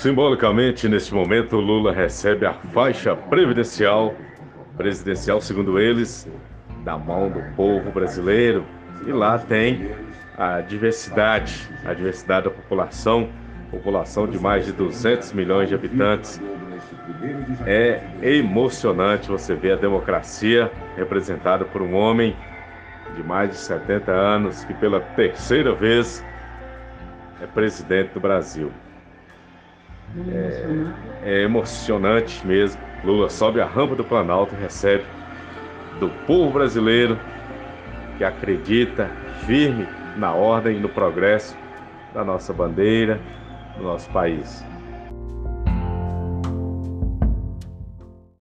Simbolicamente, neste momento, Lula recebe a faixa previdencial, presidencial, segundo eles, da mão do povo brasileiro. E lá tem a diversidade, a diversidade da população, população de mais de 200 milhões de habitantes. É emocionante você ver a democracia representada por um homem de mais de 70 anos que pela terceira vez é presidente do Brasil. É, é emocionante mesmo. Lula sobe a rampa do Planalto e recebe do povo brasileiro que acredita firme na ordem e no progresso da nossa bandeira, do nosso país.